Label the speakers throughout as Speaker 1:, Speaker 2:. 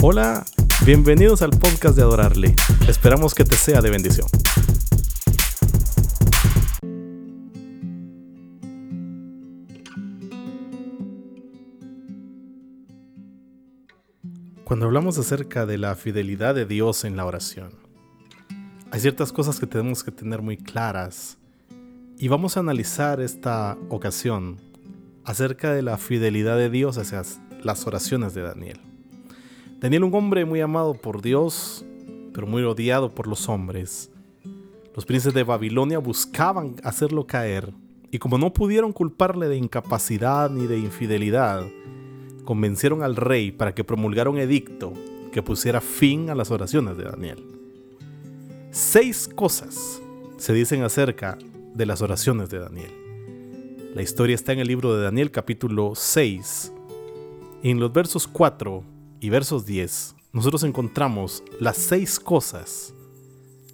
Speaker 1: Hola, bienvenidos al podcast de Adorarle. Esperamos que te sea de bendición. Cuando hablamos acerca de la fidelidad de Dios en la oración, hay ciertas cosas que tenemos que tener muy claras y vamos a analizar esta ocasión acerca de la fidelidad de Dios hacia las oraciones de Daniel. Daniel, un hombre muy amado por Dios, pero muy odiado por los hombres. Los príncipes de Babilonia buscaban hacerlo caer, y como no pudieron culparle de incapacidad ni de infidelidad, convencieron al rey para que promulgara un edicto que pusiera fin a las oraciones de Daniel. Seis cosas se dicen acerca de las oraciones de Daniel. La historia está en el libro de Daniel capítulo 6. Y en los versos 4 y versos 10, nosotros encontramos las seis cosas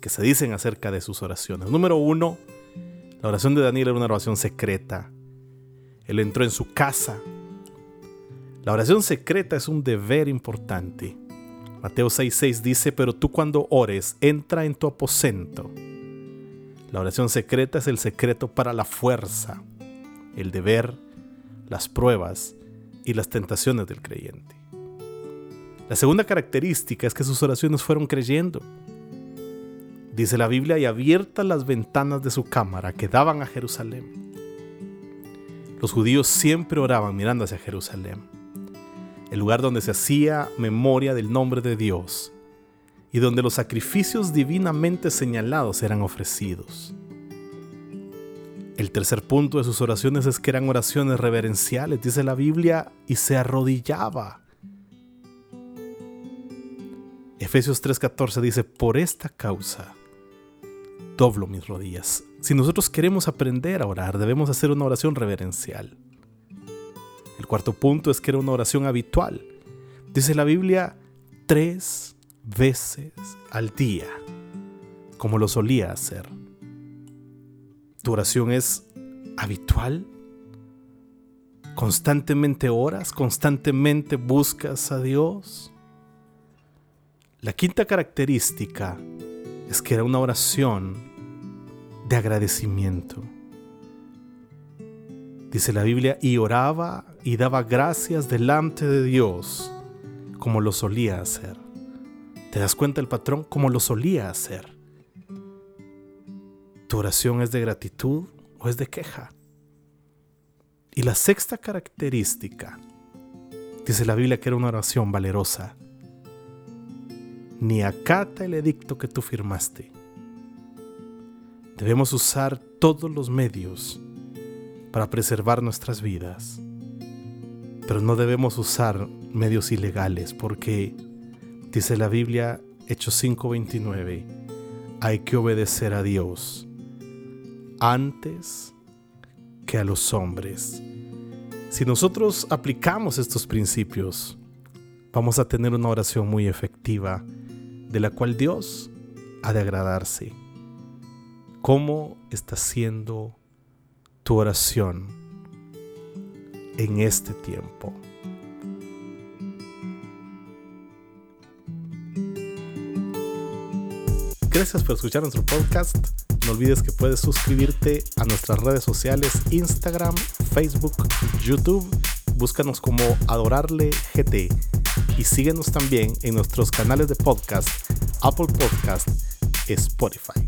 Speaker 1: que se dicen acerca de sus oraciones. Número uno, la oración de Daniel era una oración secreta. Él entró en su casa. La oración secreta es un deber importante. Mateo 6:6 dice, pero tú cuando ores, entra en tu aposento. La oración secreta es el secreto para la fuerza, el deber, las pruebas y las tentaciones del creyente. La segunda característica es que sus oraciones fueron creyendo. Dice la Biblia, y abiertas las ventanas de su cámara que daban a Jerusalén. Los judíos siempre oraban mirando hacia Jerusalén, el lugar donde se hacía memoria del nombre de Dios y donde los sacrificios divinamente señalados eran ofrecidos. El tercer punto de sus oraciones es que eran oraciones reverenciales, dice la Biblia, y se arrodillaba Efesios 3:14 dice, por esta causa doblo mis rodillas. Si nosotros queremos aprender a orar, debemos hacer una oración reverencial. El cuarto punto es que era una oración habitual. Dice la Biblia, tres veces al día, como lo solía hacer. ¿Tu oración es habitual? ¿Constantemente oras? ¿Constantemente buscas a Dios? La quinta característica es que era una oración de agradecimiento. Dice la Biblia, y oraba y daba gracias delante de Dios como lo solía hacer. ¿Te das cuenta el patrón? Como lo solía hacer. ¿Tu oración es de gratitud o es de queja? Y la sexta característica, dice la Biblia que era una oración valerosa ni acata el edicto que tú firmaste. Debemos usar todos los medios para preservar nuestras vidas, pero no debemos usar medios ilegales porque, dice la Biblia, Hechos 5:29, hay que obedecer a Dios antes que a los hombres. Si nosotros aplicamos estos principios, vamos a tener una oración muy efectiva de la cual Dios ha de agradarse. ¿Cómo está siendo tu oración en este tiempo? Gracias por escuchar nuestro podcast. No olvides que puedes suscribirte a nuestras redes sociales Instagram, Facebook, YouTube. Búscanos como Adorarle GT y síguenos también en nuestros canales de podcast, Apple Podcast, Spotify.